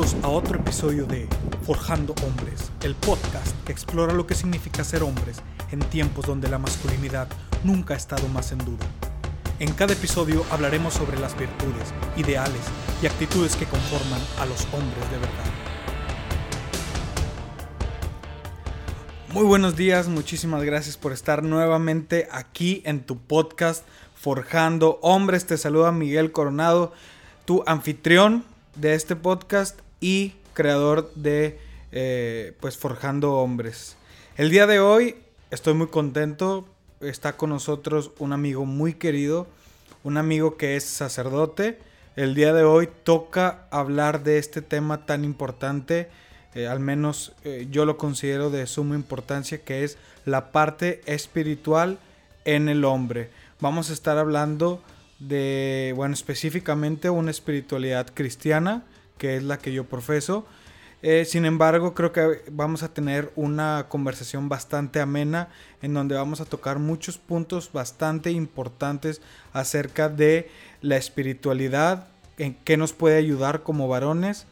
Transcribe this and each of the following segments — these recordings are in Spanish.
A otro episodio de Forjando Hombres, el podcast que explora lo que significa ser hombres en tiempos donde la masculinidad nunca ha estado más en duda. En cada episodio hablaremos sobre las virtudes, ideales y actitudes que conforman a los hombres de verdad. Muy buenos días, muchísimas gracias por estar nuevamente aquí en tu podcast Forjando Hombres. Te saluda Miguel Coronado, tu anfitrión de este podcast y creador de eh, pues Forjando Hombres. El día de hoy estoy muy contento. Está con nosotros un amigo muy querido, un amigo que es sacerdote. El día de hoy toca hablar de este tema tan importante, eh, al menos eh, yo lo considero de suma importancia, que es la parte espiritual en el hombre. Vamos a estar hablando de, bueno, específicamente una espiritualidad cristiana, que es la que yo profeso. Eh, sin embargo, creo que vamos a tener una conversación bastante amena en donde vamos a tocar muchos puntos bastante importantes acerca de la espiritualidad, en qué nos puede ayudar como varones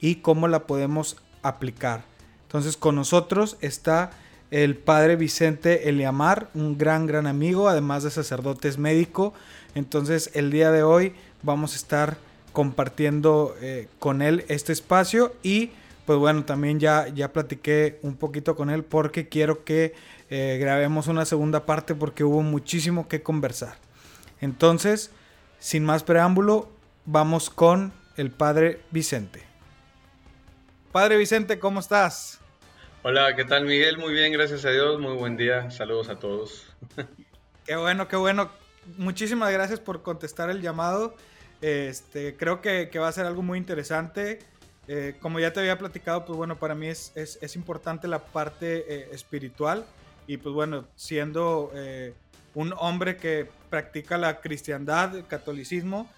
y cómo la podemos aplicar. Entonces con nosotros está el padre Vicente Eliamar, un gran, gran amigo, además de sacerdote es médico. Entonces el día de hoy vamos a estar compartiendo eh, con él este espacio y pues bueno, también ya, ya platiqué un poquito con él porque quiero que eh, grabemos una segunda parte porque hubo muchísimo que conversar. Entonces, sin más preámbulo, vamos con el padre Vicente. Padre Vicente, ¿cómo estás? Hola, ¿qué tal Miguel? Muy bien, gracias a Dios, muy buen día, saludos a todos. Qué bueno, qué bueno. Muchísimas gracias por contestar el llamado. Este, creo que, que va a ser algo muy interesante. Eh, como ya te había platicado, pues bueno, para mí es, es, es importante la parte eh, espiritual y pues bueno, siendo eh, un hombre que practica la cristiandad, el catolicismo,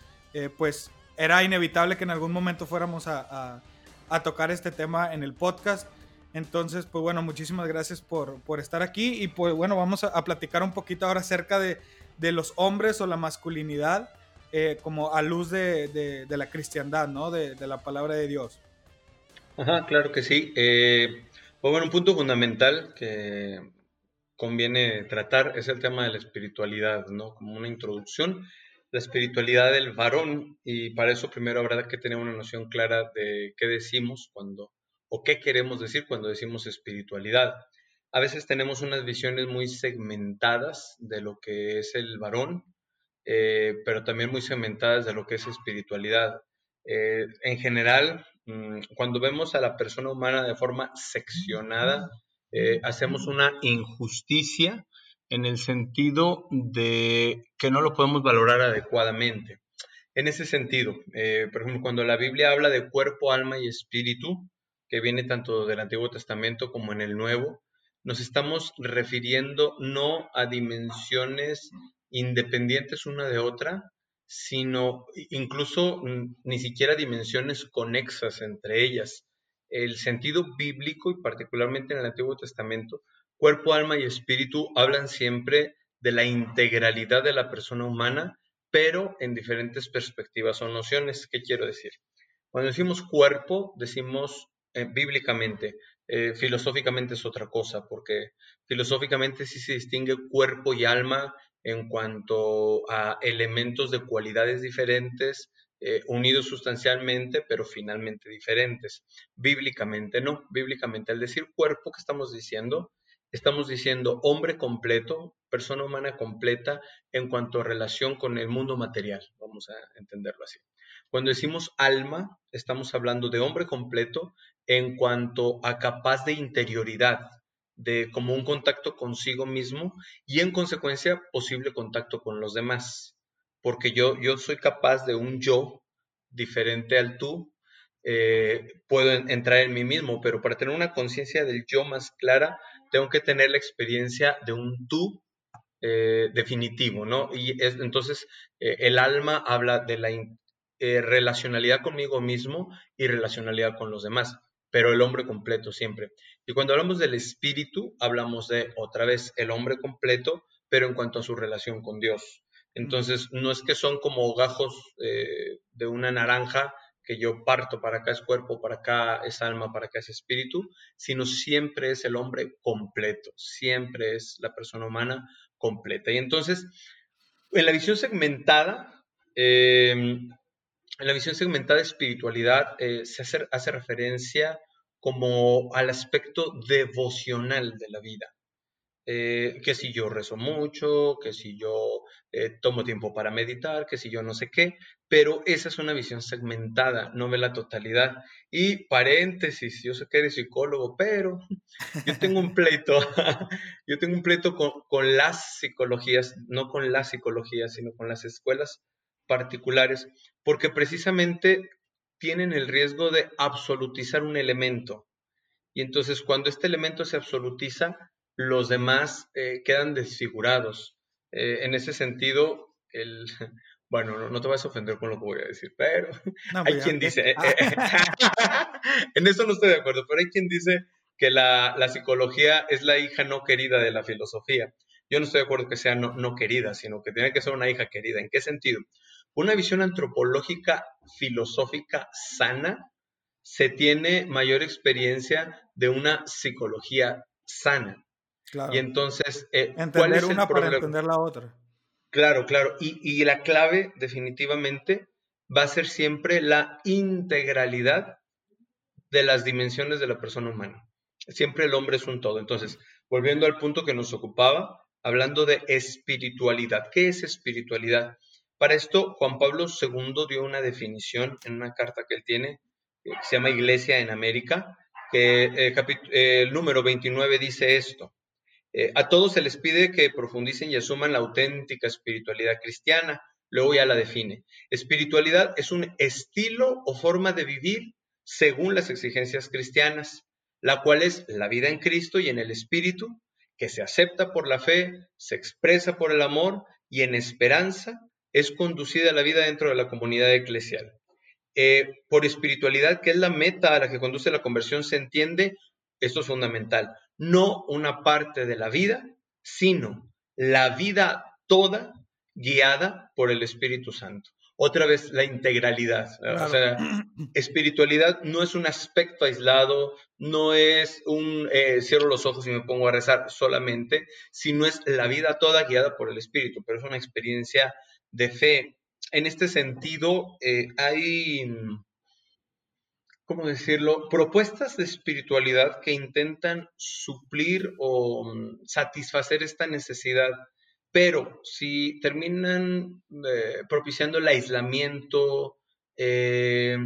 pues era inevitable que en algún momento fuéramos a, a, a, tocar este tema en el podcast. Entonces, pues bueno, muchísimas gracias por, por estar aquí y pues bueno, vamos a, a platicar un poquito ahora acerca de, de los hombres o la masculinidad. Eh, como a luz de, la cristiandad, ¿no? De, de, la palabra de Dios. Ajá, claro que sí. Eh, pues bueno, un punto fundamental que conviene tratar es el tema de la espiritualidad, ¿no? Como una introducción, la espiritualidad del varón y para eso primero habrá que tener una noción clara de qué decimos cuando o qué queremos decir cuando decimos espiritualidad. A veces tenemos unas visiones muy segmentadas de lo que es el varón, eh, pero también muy cementadas de lo que es espiritualidad. Eh, en general, mmm, cuando vemos a la persona humana de forma seccionada, eh, hacemos una injusticia en el sentido de que no lo podemos valorar adecuadamente. En ese sentido, por ejemplo, cuando la Biblia habla de cuerpo, alma y espíritu, que viene tanto del Antiguo Testamento como en el Nuevo, nos estamos refiriendo no a dimensiones independientes una de otra, sino incluso ni siquiera dimensiones conexas entre ellas. El sentido bíblico y particularmente en el Antiguo Testamento, cuerpo, alma y espíritu hablan siempre de la integralidad de la persona humana, pero en diferentes perspectivas o nociones. ¿Qué quiero decir? Cuando decimos cuerpo, decimos eh, bíblicamente, eh, filosóficamente es otra cosa, porque filosóficamente sí se distingue cuerpo y alma en cuanto a elementos de cualidades diferentes, eh, unidos sustancialmente, pero finalmente diferentes. Bíblicamente no, bíblicamente al decir cuerpo, ¿qué estamos diciendo? Estamos diciendo hombre completo, persona humana completa en cuanto a relación con el mundo material, vamos a entenderlo así. Cuando decimos alma, estamos hablando de hombre completo en cuanto a capaz de interioridad, de como un contacto consigo mismo y en consecuencia posible contacto con los demás. Porque yo, yo soy capaz de un yo diferente al tú, eh, puedo entrar en mí mismo, pero para tener una conciencia del yo más clara, tengo que tener la experiencia de un tú eh, definitivo, ¿no? Y es, entonces eh, el alma habla de la eh, relacionalidad conmigo mismo y relacionalidad con los demás pero el hombre completo siempre. Y cuando hablamos del espíritu, hablamos de otra vez el hombre completo, pero en cuanto a su relación con Dios. Entonces, no es que son como gajos eh, de una naranja que yo parto, para acá es cuerpo, para acá es alma, para acá es espíritu, sino siempre es el hombre completo, siempre es la persona humana completa. Y entonces, en la visión segmentada, em, en la visión segmentada de espiritualidad eh, se hace, hace referencia como al aspecto devocional de la vida. Eh, que si yo rezo mucho, que si yo eh, tomo tiempo para meditar, que si yo no sé qué, pero esa es una visión segmentada, no ve la totalidad. Y paréntesis, yo sé que eres psicólogo, pero yo tengo un pleito, yo tengo un pleito con, las psicologías, no con la psicología, sino con las escuelas particulares, porque precisamente tienen el riesgo de absolutizar un elemento. Y entonces cuando este elemento se absolutiza, los demás eh, quedan desfigurados. Eh, en ese sentido, el, bueno, no, te vas a ofender con lo que voy a decir, pero hay pues quien dice, eh, en eso no estoy de acuerdo, pero hay quien dice que la, psicología es la hija no querida de la filosofía. Yo no estoy de acuerdo que sea no, no, querida, sino que tiene que ser una hija querida. ¿En qué sentido? Una visión antropológica, filosófica sana, se tiene mayor experiencia de una psicología sana. Y entonces, eh, entender una para entender la otra. Claro, claro. Y, la clave definitivamente va a ser siempre la integralidad de las dimensiones de la persona humana. Siempre el hombre es un todo. Entonces, volviendo al punto que nos ocupaba, hablando de espiritualidad. ¿Qué es espiritualidad? Para esto, Juan Pablo II dio una definición en una carta que él tiene, que se llama Iglesia en América, que eh, el número 29 dice esto. Eh, a todos se les pide que profundicen y asuman la auténtica espiritualidad cristiana. Luego ya la define. Espiritualidad es un estilo o forma de vivir según las exigencias cristianas, la cual es la vida en Cristo y en el Espíritu, que se acepta por la fe, se expresa por el amor y en esperanza es conducida a la vida dentro de la comunidad eclesial. Eh, por espiritualidad, que es la meta a la que conduce la conversión, se entiende, esto es fundamental, no una parte de la vida, sino la vida toda guiada por el Espíritu Santo. Otra vez, la integralidad. O sea, espiritualidad no es un aspecto aislado, no es un eh, cierro los ojos y me pongo a rezar solamente, sino es la vida toda guiada por el Espíritu, pero es una experiencia de fe. En este sentido, eh, hay ¿cómo decirlo?, propuestas de espiritualidad que intentan suplir o mm, satisfacer esta necesidad, pero si terminan eh, propiciando el aislamiento, eh,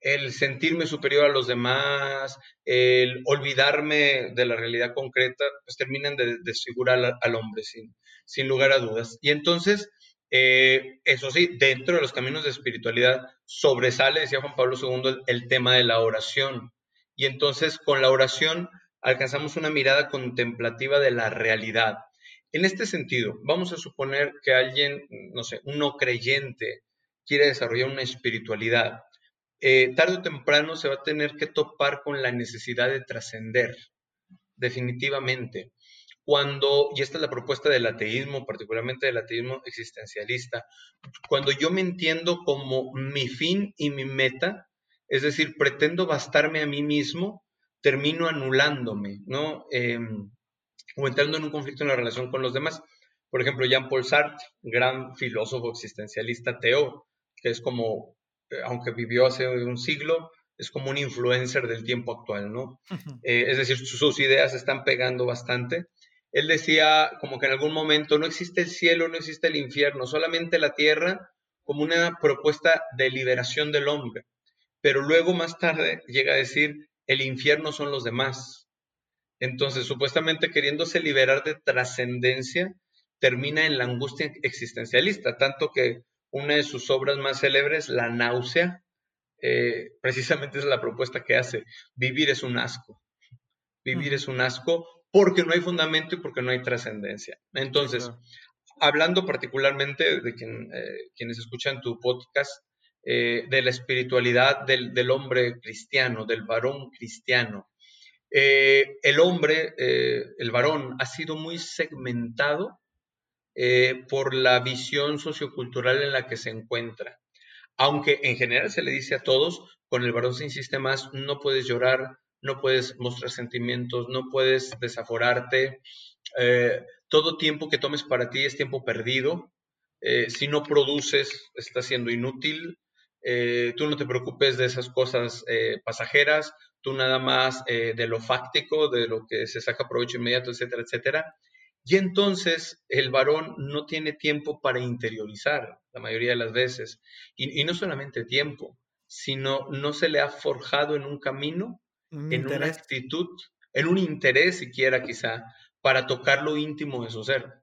el sentirme superior a los demás, el olvidarme de la realidad concreta, pues terminan de desfigurar al, hombre, sin, sin lugar a dudas. Y entonces, eh, eso sí, dentro de los caminos de espiritualidad sobresale, decía Juan Pablo II, el, tema de la oración. Y entonces con la oración alcanzamos una mirada contemplativa de la realidad. En este sentido, vamos a suponer que alguien, no sé, un no creyente, quiere desarrollar una espiritualidad. Eh, tarde o temprano se va a tener que topar con la necesidad de trascender, definitivamente cuando, y esta es la propuesta del ateísmo, particularmente del ateísmo existencialista, cuando yo me entiendo como mi fin y mi meta, es decir, pretendo bastarme a mí mismo, termino anulándome, ¿no? Em, o entrando en un conflicto en la relación con los demás. Por ejemplo, Jean-Paul Sartre, gran filósofo existencialista ateo, que es como, eh, aunque vivió hace un siglo, es como un influencer del tiempo actual, ¿no? Eh, es decir, sus ideas están pegando bastante él decía como que en algún momento no existe el cielo, no existe el infierno, solamente la tierra como una propuesta de liberación del hombre. Pero luego más tarde llega a decir, el infierno son los demás. Entonces, supuestamente queriéndose liberar de trascendencia, termina en la angustia existencialista, tanto que una de sus obras más célebres, La náusea, eh, precisamente es la propuesta que hace, vivir es un asco. Vivir es un asco porque no hay fundamento y porque no hay trascendencia. Entonces, hablando particularmente de quien, eh, quienes escuchan tu podcast, eh, de la espiritualidad del, hombre cristiano, del varón cristiano. Eh, el hombre, el varón, ha sido muy segmentado por la visión sociocultural en la que se encuentra. aunque en general se le dice a todos, con el varón se insiste más, no puedes llorar, no puedes mostrar sentimientos, no puedes desaforarte, eh, todo tiempo que tomes para ti es tiempo perdido, eh, si no produces, está siendo inútil, eh, tú no te preocupes de esas cosas pasajeras, tú nada más de lo fáctico, de lo que se saca provecho inmediato, etcétera, etcétera. Y entonces el varón no tiene tiempo para interiorizar la mayoría de las veces. Y, no solamente tiempo, sino no se le ha forjado en un camino, en una actitud, en un interés siquiera quizá, para tocar lo íntimo de su ser.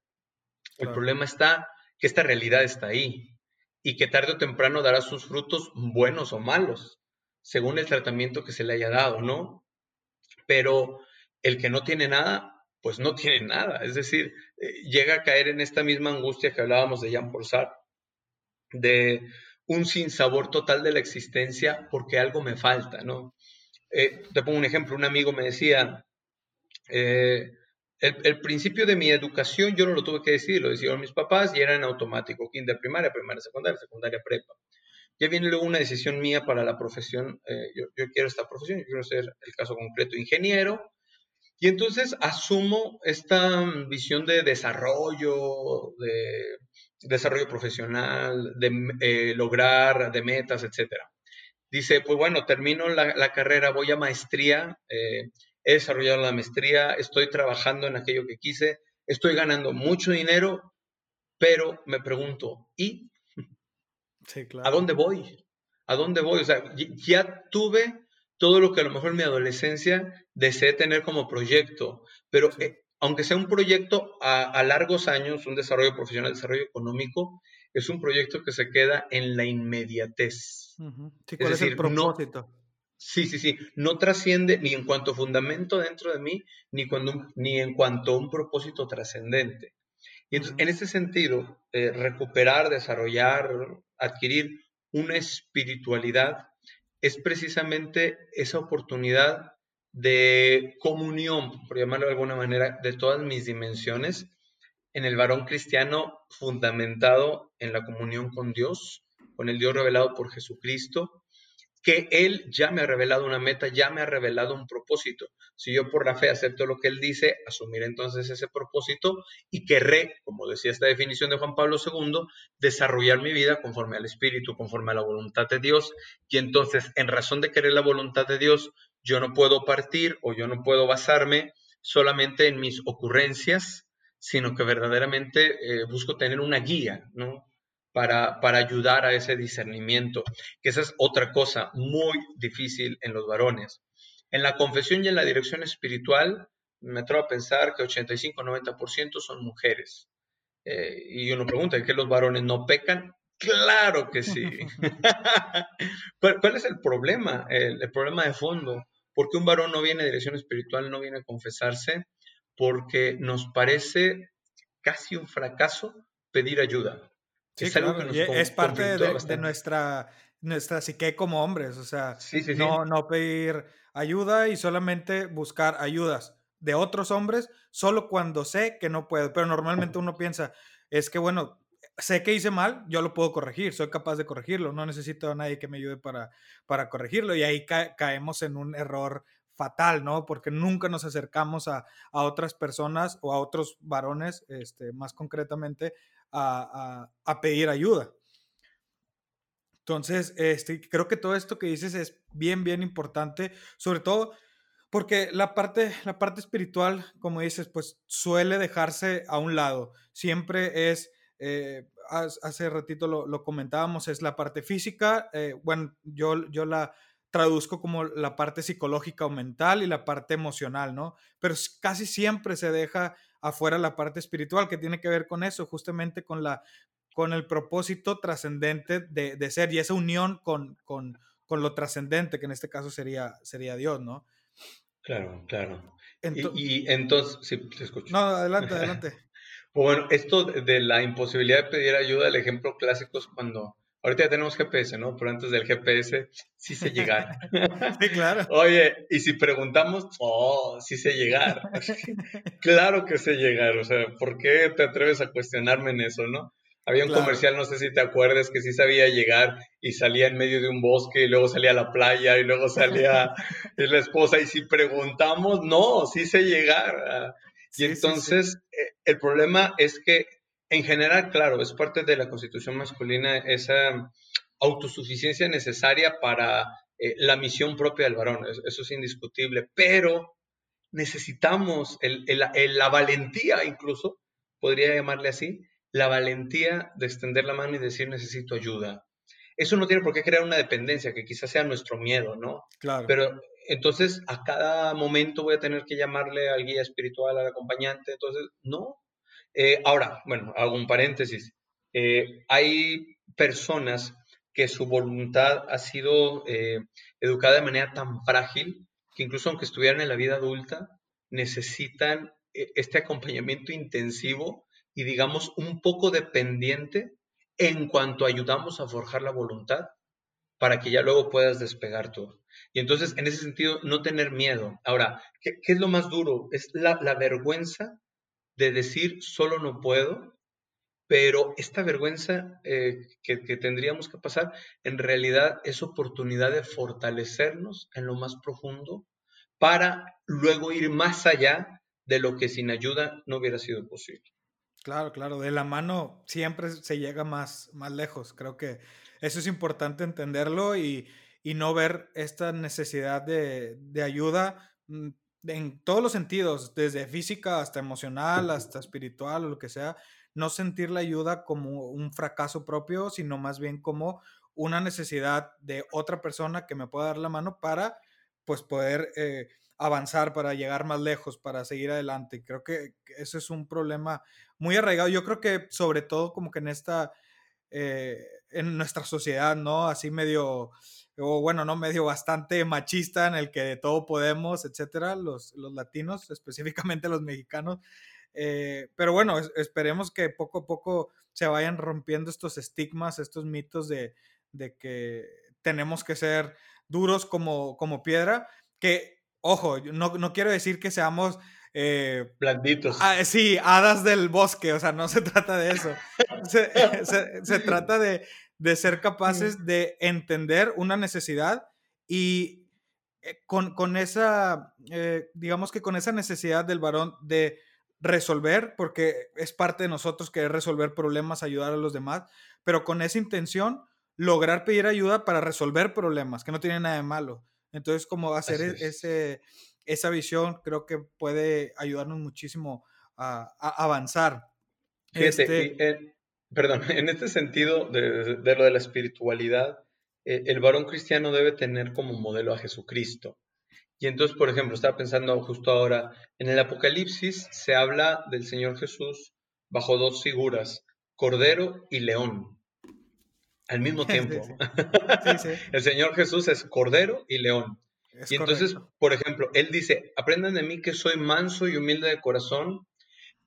El problema está que esta realidad está ahí y que tarde o temprano dará sus frutos buenos o malos, según el tratamiento que se le haya dado, ¿no? Pero el que no tiene nada pues no tiene nada. Es decir, eh, llega a caer en esta misma angustia que hablábamos de Jean Paul Sartre, de un sinsabor total de la existencia porque algo me falta, ¿no? Eh, te pongo un ejemplo, un amigo me decía, eh, el, principio de mi educación yo no lo tuve que decir, lo decían mis papás y era en automático, kinder primaria, primaria secundaria, secundaria prepa. Ya viene luego una decisión mía para la profesión, yo, yo, quiero esta profesión, yo quiero ser el caso concreto ingeniero, y entonces asumo esta visión de desarrollo, de desarrollo profesional, de eh, lograr, de metas, etc. Dice, pues bueno, termino la, carrera, voy a maestría, eh, he desarrollado la maestría, estoy trabajando en aquello que quise, estoy ganando mucho dinero, pero me pregunto, ¿y? ¿A dónde voy? ¿A dónde voy? O sea, ya tuve todo lo que a lo mejor en mi adolescencia deseé tener como proyecto, pero eh, aunque sea un proyecto a, largos años, un desarrollo profesional, desarrollo económico, es un proyecto que se queda en la inmediatez. ¿cuál es, el propósito? sí, sí, sí, no trasciende ni en cuanto a fundamento dentro de mí, ni, cuando, ni en cuanto a un propósito trascendente. Y entonces, en ese sentido, eh, recuperar, desarrollar, adquirir una espiritualidad es precisamente esa oportunidad de comunión, por llamarlo de alguna manera, de todas mis dimensiones en el varón cristiano fundamentado en la comunión con Dios, con el Dios revelado por Jesucristo, que Él ya me ha revelado una meta, ya me ha revelado un propósito. Si yo por la fe acepto lo que Él dice, asumir entonces ese propósito y querré, como decía esta definición de Juan Pablo II, desarrollar mi vida conforme al Espíritu, conforme a la voluntad de Dios. Y entonces, en razón de querer la voluntad de Dios, yo no puedo partir o yo no puedo basarme solamente en mis ocurrencias, sino que verdaderamente eh, busco tener una guía, ¿no? para, ayudar a ese discernimiento, que esa es otra cosa muy difícil en los varones. En la confesión y en la dirección espiritual, me atrevo a pensar que 85-90% son mujeres. Eh, y uno pregunta, ¿que los varones no pecan? Claro que sí. ¿Cuál es el problema? El, el, problema de fondo. ¿Por qué un varón no viene a dirección espiritual, no viene a confesarse? Porque nos parece casi un fracaso pedir ayuda es, parte de, nuestra, nuestra psique como hombres, o sea, no, no pedir ayuda y solamente buscar ayudas de otros hombres solo cuando sé que no puedo. Pero normalmente uno piensa, es que bueno, sé que hice mal, yo lo puedo corregir, soy capaz de corregirlo, no necesito a nadie que me ayude para, para corregirlo. Y ahí caemos en un error fatal, ¿no? Porque nunca nos acercamos a, a, otras personas o a otros varones, este, más concretamente, a, pedir ayuda. Entonces, este, creo que todo esto que dices es bien, bien importante, sobre todo porque la parte, la parte espiritual, como dices, pues suele dejarse a un lado. Siempre es, eh, hace ratito lo, comentábamos, es la parte física. Eh, bueno, yo, yo la traduzco como la parte psicológica o mental y la parte emocional, ¿no? Pero casi siempre se deja afuera la parte espiritual que tiene que ver con eso, justamente con la con el propósito trascendente de, ser y esa unión con, con, con lo trascendente, que en este caso sería, sería Dios, ¿no? Claro, claro. y, y, entonces, sí, te escucho. No, adelante, adelante. Bueno, esto de la imposibilidad de pedir ayuda, el ejemplo clásico es cuando Ahorita ya tenemos GPS, ¿no? Pero antes del GPS sí sé llegar. sí, claro. Oye, y si preguntamos, oh, sí sé llegar. claro que sé llegar. O sea, ¿por qué te atreves a cuestionarme en eso, no? Había un comercial, no sé si te acuerdas, que sí sabía llegar y salía en medio de un bosque y luego salía a la playa y luego salía la esposa. Y si preguntamos, no, sí sé llegar. Y entonces eh, el problema es que en general, claro, es parte de la constitución masculina esa autosuficiencia necesaria para eh, la misión propia del varón. Eso es indiscutible. Pero necesitamos la valentía incluso, podría llamarle así, la valentía de extender la mano y decir necesito ayuda. Eso no tiene por qué crear una dependencia, que quizás sea nuestro miedo, ¿no? Claro. Pero entonces a cada momento voy a tener que llamarle al guía espiritual, al acompañante, entonces, no. Eh, ahora, bueno, hago un paréntesis. Eh, hay personas que su voluntad ha sido eh, educada de manera tan frágil que incluso aunque estuvieran en la vida adulta, necesitan este acompañamiento intensivo y digamos un poco dependiente en cuanto ayudamos a forjar la voluntad para que ya luego puedas despegar todo. Y entonces, en ese sentido, no tener miedo. Ahora, ¿qué, es lo más duro? Es la, vergüenza de decir solo no puedo, pero esta vergüenza eh, que, que, tendríamos que pasar, en realidad es oportunidad de fortalecernos en lo más profundo para luego ir más allá de lo que sin ayuda no hubiera sido posible. Claro, claro, de la mano siempre se llega más, más lejos. Creo que eso es importante entenderlo y, no ver esta necesidad de, ayuda mm, en todos los sentidos, desde física hasta emocional, hasta espiritual o lo que sea. No sentir la ayuda como un fracaso propio, sino más bien como una necesidad de otra persona que me pueda dar la mano para pues poder eh, avanzar, para llegar más lejos, para seguir adelante. Creo que eso es un problema muy arraigado. Yo creo que sobre todo como que en esta, eh, en nuestra sociedad, ¿no? Así medio, o bueno, no medio bastante machista en el que todo podemos, etcétera, los, los latinos, específicamente los mexicanos. Eh, pero bueno, esperemos que poco a poco se vayan rompiendo estos estigmas, estos mitos de, de que tenemos que ser duros como, como piedra, que, ojo, no, no quiero decir que seamos eh, Blanditos. Ah, sí, hadas del bosque, o sea, no se trata de eso. Se, trata de, ser capaces de entender una necesidad y eh, con, esa, eh, digamos que con esa necesidad del varón de resolver, porque es parte de nosotros querer resolver problemas, ayudar a los demás, pero con esa intención, lograr pedir ayuda para resolver problemas, que no tiene nada de malo. Entonces, como hacer e, ese, esa visión creo que puede ayudarnos muchísimo a, avanzar. este... perdón, en este sentido de, lo de la espiritualidad, eh, el varón cristiano debe tener como modelo a Jesucristo. Y entonces, por ejemplo, estaba pensando justo ahora, en el Apocalipsis se habla del Señor Jesús bajo dos figuras, Cordero y León, al mismo tiempo. el Señor Jesús es Cordero y León y entonces, por ejemplo, él dice, aprendan de mí que soy manso y humilde de corazón,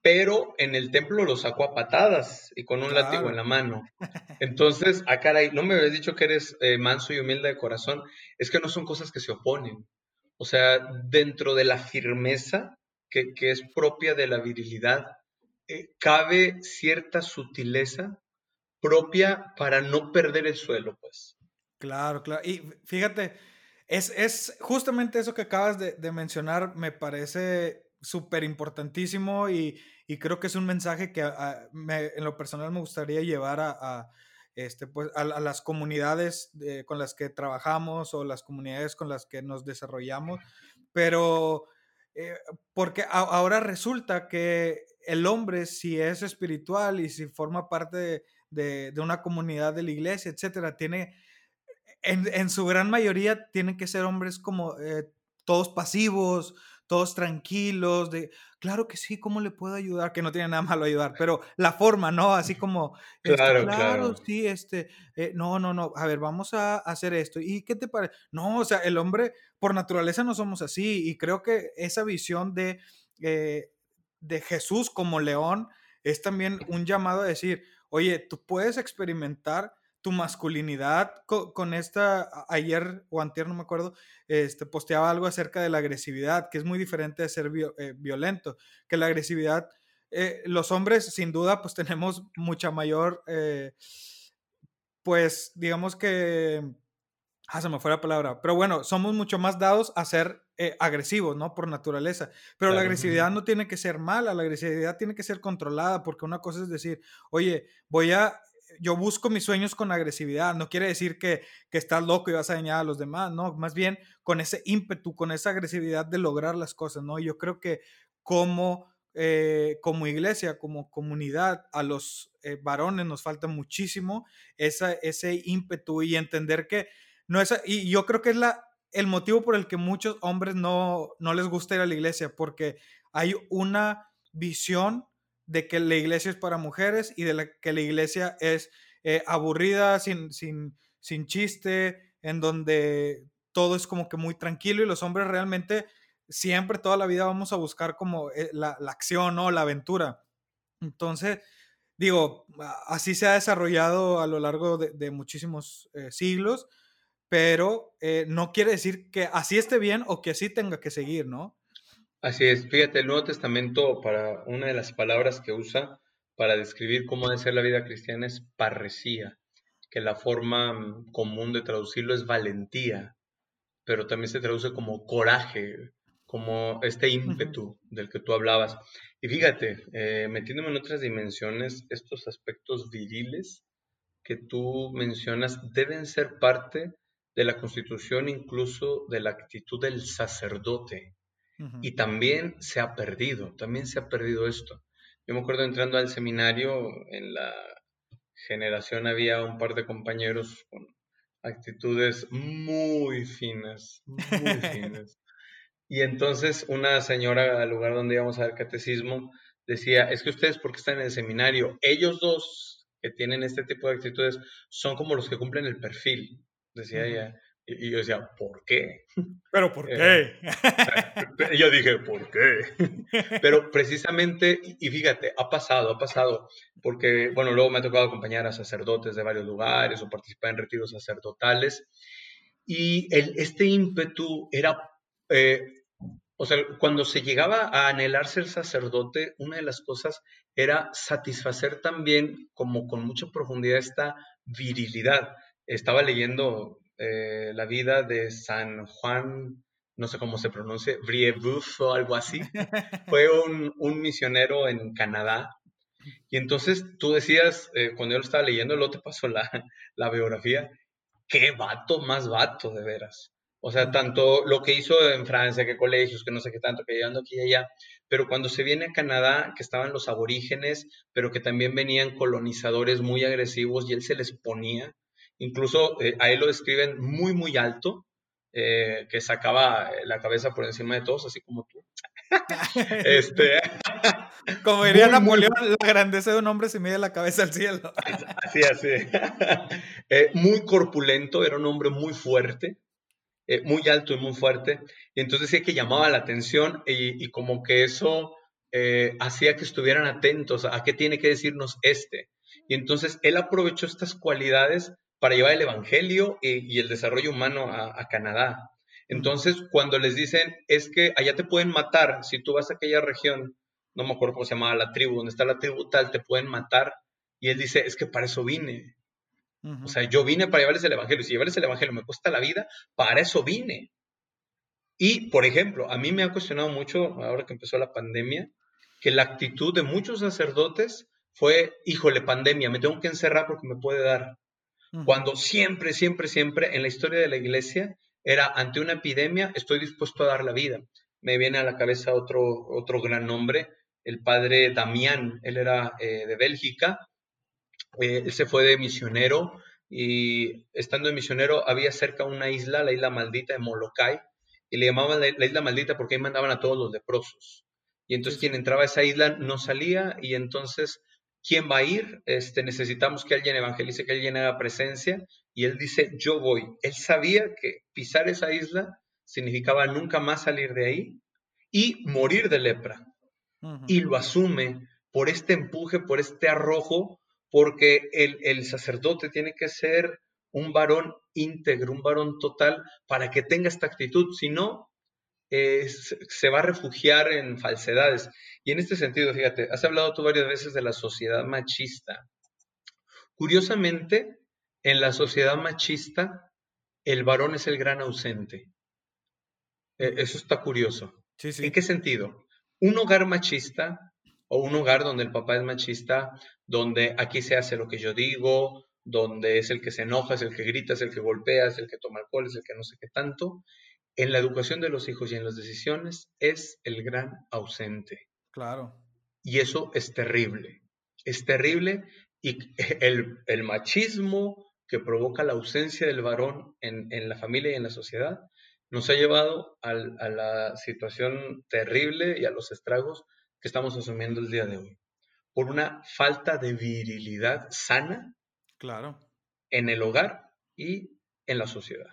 pero en el templo lo sacó a patadas y con un látigo en la mano. Entonces, ah, caray, no me habías dicho que eres eh, manso y humilde de corazón, es que no son cosas que se oponen. O sea, dentro de la firmeza que, es propia de la virilidad, eh, cabe cierta sutileza propia para no perder el suelo, pues. Claro, claro. Y fíjate, es, justamente eso que acabas de, mencionar, me parece súper importantísimo y, creo que es un mensaje que en lo personal me gustaría llevar a, este, pues, a, las comunidades con las que trabajamos o las comunidades con las que nos desarrollamos, pero eh, porque ahora resulta que el hombre, si es espiritual y si forma parte de, de una comunidad de la iglesia, etcétera, tiene en, su gran mayoría tienen que ser hombres como eh, todos pasivos, todos tranquilos, de, claro que sí, ¿cómo le puedo ayudar? Que no tiene nada malo ayudar, pero la forma, ¿no? Así como, este, claro, claro, sí, este, eh, no, no, no, a ver, vamos a hacer esto. ¿Y qué te parece? No, o sea, el hombre, por naturaleza no somos así, y creo que esa visión de, eh, de Jesús como león es también un llamado a decir, oye, tú puedes experimentar tu masculinidad con, esta, ayer o antier, no me acuerdo, este, posteaba algo acerca de la agresividad, que es muy diferente de ser eh, violento, que la agresividad eh, los hombres sin duda pues tenemos mucha mayor, eh, pues digamos que, ah, se me fue la palabra, pero bueno, somos mucho más dados a ser agresivos, ¿no? Por naturaleza. Pero la agresividad no tiene que ser mala, la agresividad tiene que ser controlada, porque una cosa es decir, oye, voy a yo busco mis sueños con agresividad. No quiere decir que, que, estás loco y vas a dañar a los demás, no, más bien con ese ímpetu, con esa agresividad de lograr las cosas, ¿no? Yo creo que como, eh, como iglesia, como comunidad, a los eh, varones nos falta muchísimo ese ímpetu y entender que no es, y yo creo que es la, el motivo por el que muchos hombres no, no les gusta ir a la iglesia, porque hay una visión de que la iglesia es para mujeres y de que la iglesia es eh, aburrida, sin, sin, sin chiste, en donde todo es como que muy tranquilo y los hombres realmente siempre, toda la vida vamos a buscar como eh, la, la acción o la aventura. Entonces, digo, así se ha desarrollado a lo largo de, muchísimos eh, siglos, pero no quiere decir que así esté bien o que así tenga que seguir, ¿no? Así es, fíjate, el Nuevo Testamento, para una de las palabras que usa para describir cómo debe ser la vida cristiana es parresía, que la forma mm, común de traducirlo es valentía, pero también se traduce como coraje, como este ímpetu del que tú hablabas. Y fíjate, eh, metiéndome en otras dimensiones, estos aspectos viriles que tú mencionas deben ser parte de la constitución incluso de la actitud del sacerdote. Y también se ha perdido, también se ha perdido esto. Yo me acuerdo entrando al seminario, en la generación había un par de compañeros con actitudes muy finas, muy finas. Y entonces una señora al lugar donde íbamos a ver catecismo decía, es que ustedes porque están en el seminario, ellos dos que tienen este tipo de actitudes son como los que cumplen el perfil, decía ella. Y yo decía, ¿por qué? ¿Pero por eh, qué? yo dije, ¿por qué? Pero precisamente, y fíjate, ha pasado, ha pasado, porque, bueno, luego me ha tocado acompañar a sacerdotes de varios lugares o participar en retiros sacerdotales, y el, este ímpetu era, eh, o sea, cuando se llegaba a anhelar ser sacerdote, una de las cosas era satisfacer también, como con mucha profundidad, esta virilidad. Estaba leyendo eh, la vida de San Juan, no sé cómo se pronuncia, Briebeuf o algo así. Fue un, un, misionero en Canadá. Y entonces tú decías, eh, cuando yo lo estaba leyendo, luego te pasó la, la biografía, qué vato más vato, de veras. O sea, tanto lo que hizo en Francia, que colegios, que no sé qué tanto, que llegando aquí y allá, pero cuando se viene a Canadá, que estaban los aborígenes, pero que también venían colonizadores muy agresivos y él se les ponía, Incluso eh, a él lo describen muy, muy alto, eh, que sacaba la cabeza por encima de todos, así como tú. este, como diría Napoleón, la grandeza de un hombre se mide la cabeza al cielo. así, así. Eh, muy corpulento, era un hombre muy fuerte, muy alto y muy fuerte. Y entonces decía que llamaba la atención y, y como que eso hacía que estuvieran atentos a qué tiene que decirnos este. Y entonces él aprovechó estas cualidades para llevar el Evangelio y, el desarrollo humano a, Canadá. Entonces, cuando les dicen, es que allá te pueden matar, si tú vas a aquella región, no me acuerdo cómo se llamaba la tribu, donde está la tribu tal, te pueden matar. Y él dice, es que para eso vine. O sea, yo vine para llevarles el Evangelio. Si llevarles el Evangelio me cuesta la vida, para eso vine. Y, por ejemplo, a mí me ha cuestionado mucho, ahora que empezó la pandemia, que la actitud de muchos sacerdotes fue, híjole, pandemia, me tengo que encerrar porque me puede dar. Cuando siempre, siempre, siempre en la historia de la iglesia era ante una epidemia, estoy dispuesto a dar la vida. Me viene a la cabeza otro, otro gran nombre, el padre Damián, él era eh, de Bélgica, eh, él se fue de misionero y estando de misionero había cerca una isla, la isla maldita de Molokai, y le llamaban la, isla maldita porque ahí mandaban a todos los leprosos. Y entonces quien entraba a esa isla no salía y entonces ¿Quién va a ir? Este, necesitamos que alguien evangelice, que alguien haga presencia. Y él dice, yo voy. Él sabía que pisar esa isla significaba nunca más salir de ahí y morir de lepra. Y lo asume por este empuje, por este arrojo, porque el, el sacerdote tiene que ser un varón íntegro, un varón total, para que tenga esta actitud. Si no, se va a refugiar en falsedades. Y en este sentido, fíjate, has hablado tú varias veces de la sociedad machista. Curiosamente, en la sociedad machista, el varón es el gran ausente. E, eso está curioso. ¿En qué sentido? Un hogar machista o un hogar donde el papá es machista, donde aquí se hace lo que yo digo, donde es el que se enoja, es el que grita, es el que golpea, es el que toma alcohol, es el que no sé qué tanto, en la educación de los hijos y en las decisiones es el gran ausente. Claro. Y eso es terrible. Es terrible y el, machismo que provoca la ausencia del varón en, la familia y en la sociedad nos ha llevado a la situación terrible y a los estragos que estamos asumiendo el día de hoy. Por una falta de virilidad sana. Claro. En el hogar y en la sociedad.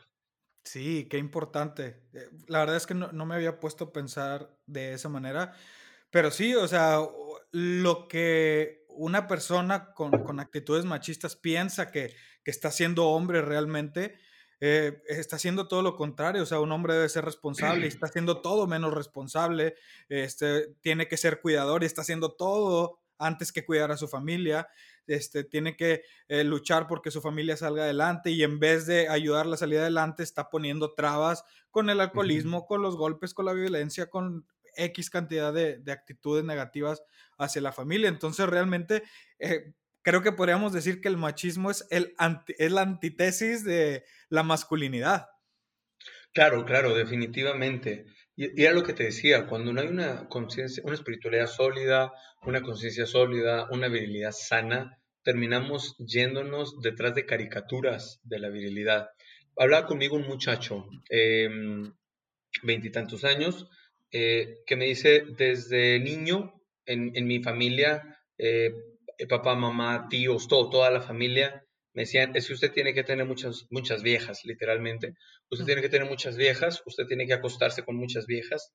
Sí, qué importante. Eh, la verdad es que no, me había puesto a pensar de esa manera, pero sí, o sea, lo que una persona con, actitudes machistas piensa que, está siendo hombre realmente, eh, está haciendo todo lo contrario, o sea, un hombre debe ser responsable y está haciendo todo menos responsable, este, tiene que ser cuidador y está haciendo todo antes que cuidar a su familia, este, tiene que eh, luchar porque su familia salga adelante y en vez de ayudarla a salir adelante está poniendo trabas con el alcoholismo, con los golpes, con la violencia, con X cantidad de, actitudes negativas hacia la familia. Entonces realmente eh, creo que podríamos decir que el machismo es, el es la antítesis de la masculinidad. Claro, claro, definitivamente. Y, era lo que te decía, cuando no hay una conciencia, una espiritualidad sólida, una conciencia sólida, una virilidad sana, terminamos yéndonos detrás de caricaturas de la virilidad. Hablaba conmigo un muchacho, em, veintitantos años, eh, que me dice, desde niño, en, mi familia, eh, papá, mamá, tíos, todo, toda la familia, me decían, es que usted tiene que tener muchas, muchas viejas, literalmente. Usted tiene que tener muchas viejas, usted tiene que acostarse con muchas viejas,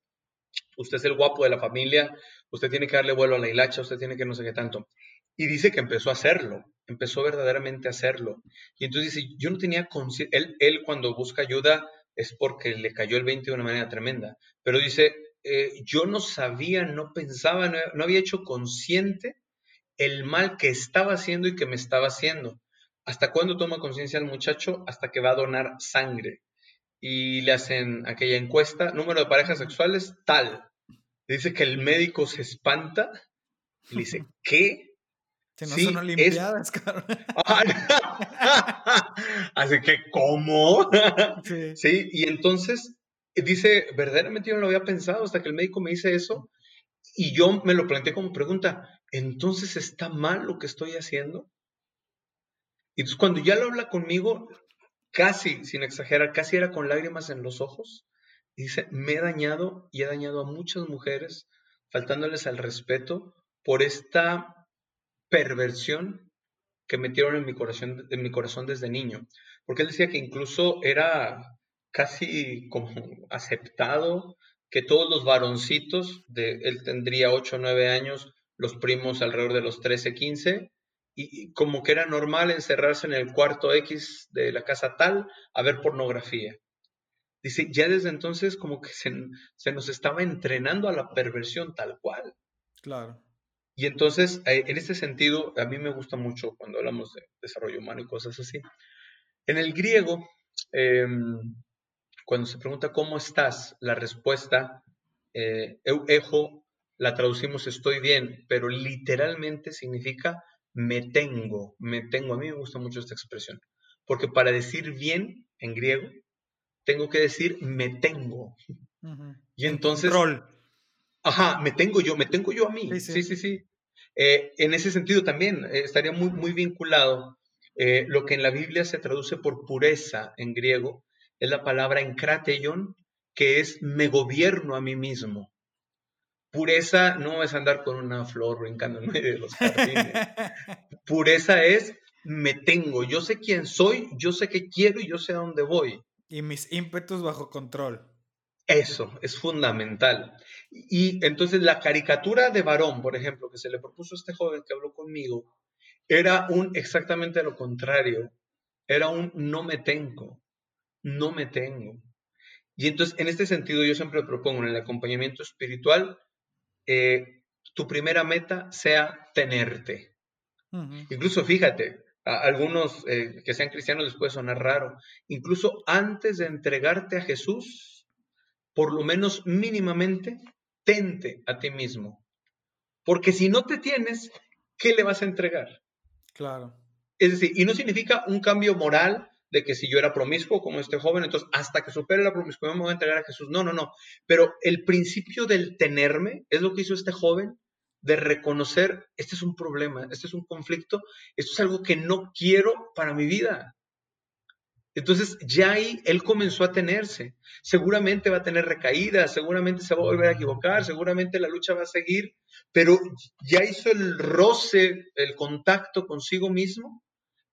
usted es el guapo de la familia, usted tiene que darle vuelo a la hilacha, usted tiene que no sé qué tanto. Y dice que empezó a hacerlo, empezó verdaderamente a hacerlo. Y entonces dice, yo no tenía conciencia, él, él cuando busca ayuda es porque le cayó el 20 de una manera tremenda, pero dice, eh, yo no sabía, no pensaba, no había hecho consciente el mal que estaba haciendo y que me estaba haciendo. ¿Hasta cuándo toma conciencia el muchacho? Hasta que va a donar sangre. Y le hacen aquella encuesta, número de parejas sexuales, tal. Dice que el médico se espanta y le dice, ¿qué? Que no son olimpiadas, Así que, ¿cómo? Sí. sí. y entonces dice, verdaderamente yo no lo había pensado hasta que el médico me dice eso. Y yo me lo planteé como pregunta, ¿entonces está mal lo que estoy haciendo? Y entonces cuando ya lo habla conmigo, casi, sin exagerar, casi era con lágrimas en los ojos, dice, me he dañado y he dañado a muchas mujeres, faltándoles al respeto por esta perversión que metieron en mi corazón, en mi corazón desde niño. Porque él decía que incluso era casi como aceptado que todos los varoncitos, de, él tendría 8 o 9 años, los primos alrededor de los 13, 15, y como que era normal encerrarse en el cuarto X de la casa tal a ver pornografía. Dice, ya desde entonces como que se, nos estaba entrenando a la perversión tal cual. Claro. Y entonces, eh, en este sentido, a mí me gusta mucho cuando hablamos de desarrollo humano y cosas así. En el griego, em, cuando se pregunta cómo estás, la respuesta, eh, ejo, la traducimos estoy bien, pero literalmente significa me tengo, me tengo. A mí me gusta mucho esta expresión, porque para decir bien en griego, tengo que decir me tengo. Y entonces... Control. Ajá, me tengo yo, me tengo yo a mí. Sí, sí, sí. Eh, en ese sentido también eh, estaría muy, muy vinculado eh, lo que en la Biblia se traduce por pureza en griego, es la palabra enkrateion, que es me gobierno a mí mismo. Pureza no es andar con una flor brincando en medio de los jardines. Pureza es me tengo, yo sé quién soy, yo sé qué quiero y yo sé a dónde voy. Y mis ímpetus bajo control. Eso es fundamental. Y entonces la caricatura de varón, por ejemplo, que se le propuso a este joven que habló conmigo, era un exactamente lo contrario. Era un no me tengo, no me tengo. Y entonces, en este sentido, yo siempre propongo en el acompañamiento espiritual eh, tu primera meta sea tenerte. Incluso fíjate, a algunos eh, que sean cristianos les puede sonar raro. Incluso antes de entregarte a Jesús, por lo menos mínimamente, tente a ti mismo. Porque si no te tienes, ¿qué le vas a entregar? Claro. Es decir, y no significa un cambio moral de que si yo era promiscuo como este joven, entonces hasta que supere la promiscuidad me voy a entregar a Jesús. No, no, no. Pero el principio del tenerme es lo que hizo este joven, de reconocer, este es un problema, este es un conflicto, esto es algo que no quiero para mi vida. Entonces ya ahí él comenzó a tenerse. Seguramente va a tener recaídas, seguramente se va a volver a equivocar, seguramente la lucha va a seguir, pero ya hizo el roce, el contacto consigo mismo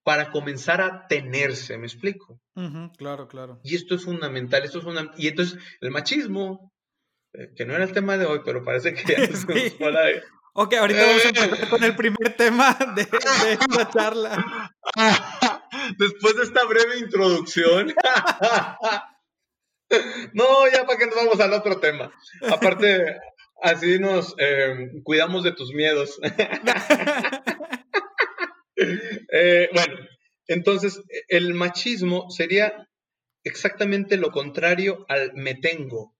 para comenzar a tenerse, ¿me explico? claro, claro. Y esto es fundamental, esto es fundamental. Y entonces el machismo, eh, que no era el tema de hoy, pero parece que ya sí. Ok, ahorita vamos a empezar con el primer tema de, de esta charla. Después de esta breve introducción. no, ya para que nos vamos al otro tema. Aparte, así nos eh, cuidamos de tus miedos. Eh, bueno, entonces el machismo sería exactamente lo contrario al me tengo.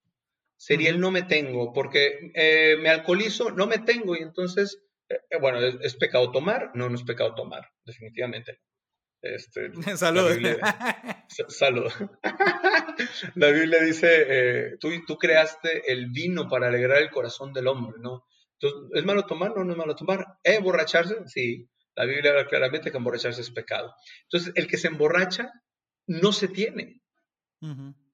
Sería el no me tengo, porque eh, me alcoholizo, no me tengo, y entonces, bueno, ¿es, pecado tomar? No, no es pecado tomar, definitivamente. Este, salud. salud. la Biblia dice, eh, tú, tú creaste el vino para alegrar el corazón del hombre, ¿no? Entonces, ¿es malo tomar? No, no es malo tomar. ¿Eh, emborracharse? Sí. La Biblia habla claramente que emborracharse es pecado. Entonces, el que se emborracha no se tiene.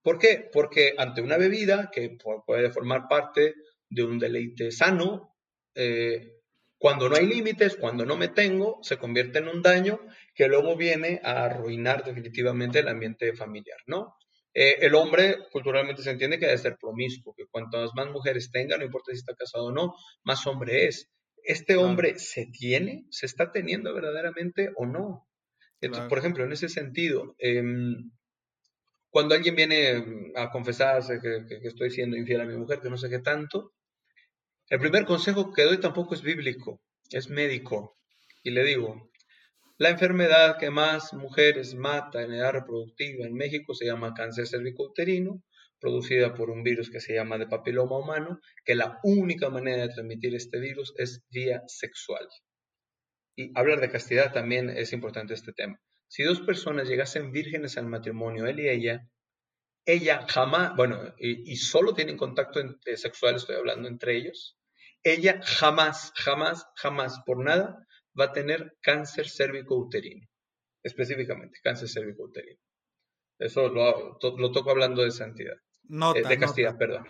¿Por qué? Porque ante una bebida que puede formar parte de un deleite sano, eh, cuando no hay límites, cuando no me tengo, se convierte en un daño que luego viene a arruinar definitivamente el ambiente familiar, ¿no? Eh, el hombre culturalmente se entiende que debe ser promiscuo, que cuantas más mujeres tenga, no importa si está casado o no, más hombre es. ¿Este hombre se tiene? ¿Se está teniendo verdaderamente o no? Entonces, por ejemplo, en ese sentido, em, cuando alguien viene a confesarse que, que, estoy siendo infiel a mi mujer, que no sé qué tanto, el primer consejo que doy tampoco es bíblico, es médico. Y le digo, la enfermedad que más mujeres mata en edad reproductiva en México se llama cáncer cervicouterino, producida por un virus que se llama de papiloma humano, que la única manera de transmitir este virus es vía sexual. Y hablar de castidad también es importante este tema. Si dos personas llegasen vírgenes al matrimonio, él y ella, ella jamás, bueno, y, solo tienen contacto sexual, estoy hablando entre ellos, ella jamás, jamás, jamás, por nada, va a tener cáncer cérvico-uterino. Específicamente, cáncer cérvico-uterino. Eso lo, lo, toco hablando de santidad. Nota, eh, de castidad, perdón.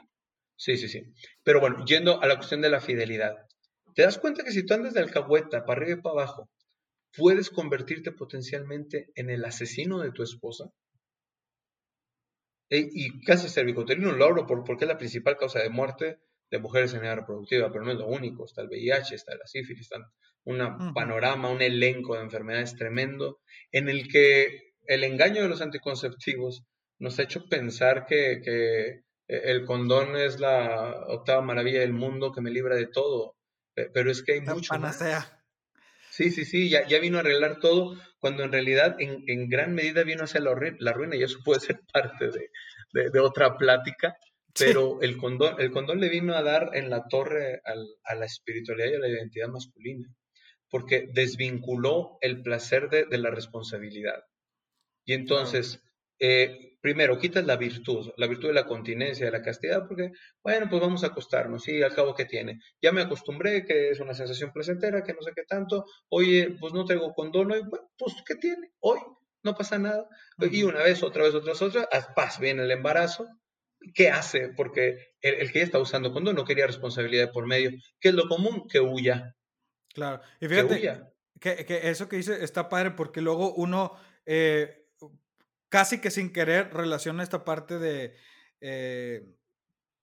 Sí, sí, sí. Pero bueno, yendo a la cuestión de la fidelidad. ¿Te das cuenta que si tú andas de alcahueta para arriba y para abajo, puedes convertirte potencialmente en el asesino de tu esposa? y cáncer cervicoterino lo hablo por, porque es la principal causa de muerte de mujeres en edad reproductiva, pero no es lo único. Está el VIH, está la sífilis, está un panorama, un elenco de enfermedades tremendo, en el que el engaño de los anticonceptivos nos ha hecho pensar que, que el condón es la octava maravilla del mundo que me libra de todo, pero es que hay mucho panacea. Sí, sí, sí, ya, ya, vino a arreglar todo, cuando en realidad en, en gran medida vino a hacer la, la, ruina y eso puede ser parte de, de, de otra plática. Pero el, condón, el condón le vino a dar en la torre a la espiritualidad y a la identidad masculina, porque desvinculó el placer de, la responsabilidad. Y entonces, eh, primero, quitas la virtud, la virtud de la continencia, de la castidad, porque, bueno, pues vamos a acostarnos, sí, al cabo que tiene. Ya me acostumbré, que es una sensación placentera, que no sé qué tanto. Oye, pues no tengo condón hoy, pues ¿qué tiene? Hoy no pasa nada. Y una vez, otra vez, otra vez, otra, paz, viene el embarazo, ¿qué hace? Porque el, que ya está usando condón no quería responsabilidad por medio. ¿Qué es lo común? Que huya. Claro. Y fíjate que, que, eso que dice está padre porque luego uno eh, casi que sin querer relaciona esta parte de, eh,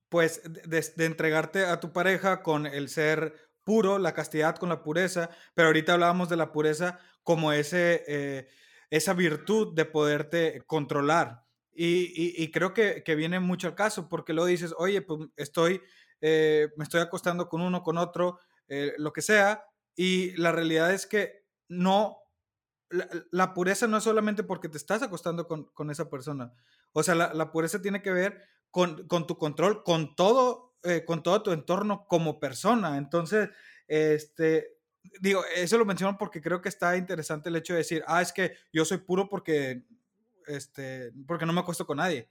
pues, de, entregarte a tu pareja con el ser puro, la castidad con la pureza, pero ahorita hablábamos de la pureza como ese, eh, esa virtud de poderte controlar. Y, creo que, viene mucho al caso, porque luego dices, oye, pues estoy, eh, me estoy acostando con uno, con otro, eh, lo que sea. Y la realidad es que no, la, pureza no es solamente porque te estás acostando con, con esa persona. O sea, la, la, pureza tiene que ver con, con tu control, con todo, eh, con todo tu entorno como persona. Entonces, este, digo, eso lo menciono porque creo que está interesante el hecho de decir, ah, es que yo soy puro porque, este, porque no me acuesto con nadie.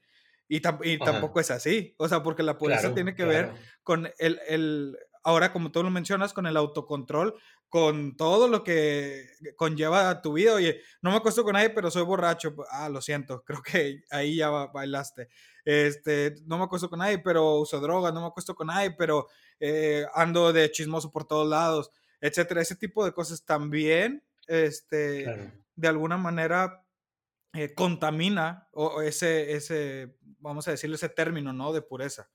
Y, y tampoco es así. O sea, porque la pureza tiene que ver con el, el, ahora como tú lo mencionas, con el autocontrol, con todo lo que conlleva tu vida. Oye, no me acuesto con nadie, pero soy borracho. Ah, lo siento, creo que ahí ya bailaste. Este, no me acuesto con nadie, pero uso drogas, no me acuesto con nadie, pero eh, ando de chismoso por todos lados, etcétera. Ese tipo de cosas también, este, de alguna manera eh, contamina o ese, ese, vamos a decirlo, ese término, ¿no? De pureza.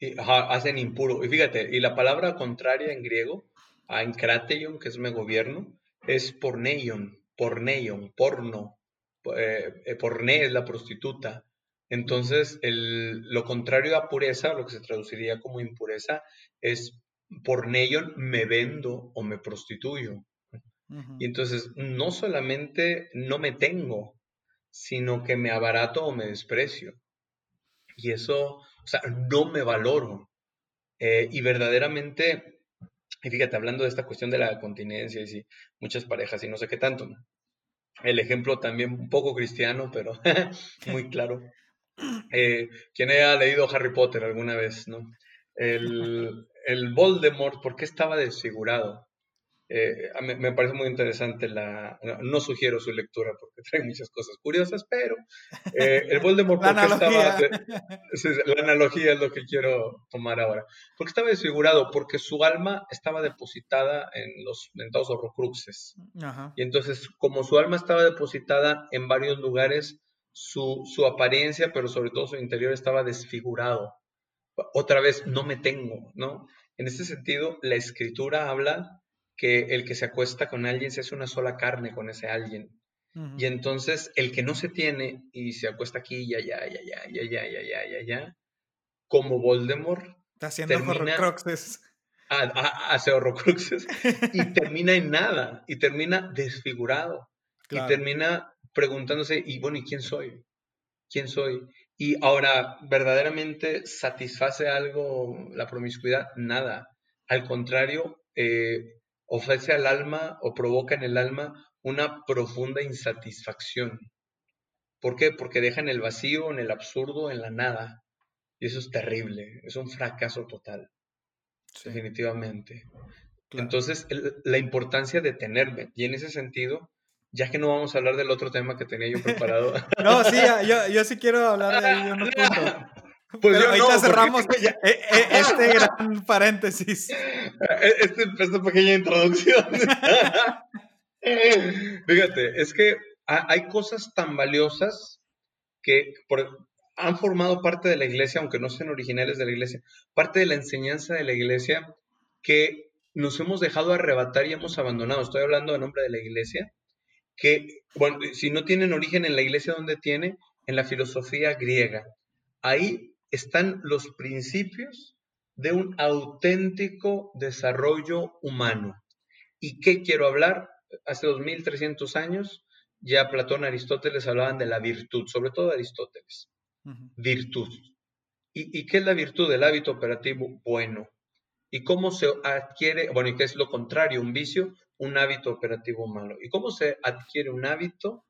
Y, hacen impuro. Y fíjate, y la palabra contraria en griego a Encrateion, que es me gobierno, es porneion, porneion, porno. Eh, eh, porné es la prostituta. Entonces, el, lo contrario a pureza, lo que se traduciría como impureza, es porneion, me vendo o me prostituyo. Y entonces, no solamente no me tengo, sino que me abarato o me desprecio. Y eso, o sea, no me valoro. Eh, y verdaderamente y fíjate, hablando de esta cuestión de la continencia y muchas parejas y no sé qué tanto. El ejemplo también un poco cristiano, pero muy claro. Eh, quien haya leído Harry Potter alguna vez, ¿no? El, el Voldemort, ¿por qué estaba desfigurado? Eh, me, parece muy interesante la... No, sugiero su lectura porque trae muchas cosas curiosas, pero eh, el Voldemort... la, analogía. la analogía es lo que quiero tomar ahora. ¿Por qué estaba desfigurado? Porque su alma estaba depositada en los mentados horrocruxes. Y entonces, como su alma estaba depositada en varios lugares, su, su apariencia, pero sobre todo su interior estaba desfigurado. Otra vez, no me tengo, ¿no? En este sentido, la escritura habla que el que se acuesta con alguien se hace una sola carne con ese alguien. Y entonces el que no se tiene y se acuesta aquí y allá, y allá, y allá, y allá, y allá, como Voldemort. Está haciendo horrocruxes. Hace horrocruxes. y termina en nada. Y termina desfigurado. Y termina preguntándose, y bueno, ¿y quién soy? ¿Quién soy? Y ahora, ¿verdaderamente satisface algo la promiscuidad? Nada. Al contrario, eh, ofrece al alma o provoca en el alma una profunda insatisfacción. ¿Por qué? Porque deja en el vacío, en el absurdo, en la nada. Y eso es terrible, es un fracaso total, definitivamente. Entonces, la importancia de tenerme, y en ese sentido, ya que no vamos a hablar del otro tema que tenía yo preparado. no, sí, yo, yo sí quiero hablar de ahí unos puntos. Pues Pero ahorita cerramos e, e, este gran paréntesis. E, este, esta pequeña introducción. Fíjate, es que hay cosas tan valiosas que han formado parte de la iglesia, aunque no sean originales de la iglesia, parte de la enseñanza de la iglesia que nos hemos dejado arrebatar y hemos abandonado. Estoy hablando en nombre de la iglesia, que, bueno, si no tienen origen en la iglesia, ¿dónde tiene? En la filosofía griega. Ahí están los principios de un auténtico desarrollo humano. ¿Y qué quiero hablar? Hace 2300 años ya Platón y Aristóteles hablaban de la virtud, sobre todo Aristóteles. Virtud. ¿Y, ¿Y, qué es la virtud? del hábito operativo bueno. ¿Y cómo se adquiere, bueno, y qué es lo contrario, un vicio? Un hábito operativo malo. ¿Y cómo se adquiere un hábito?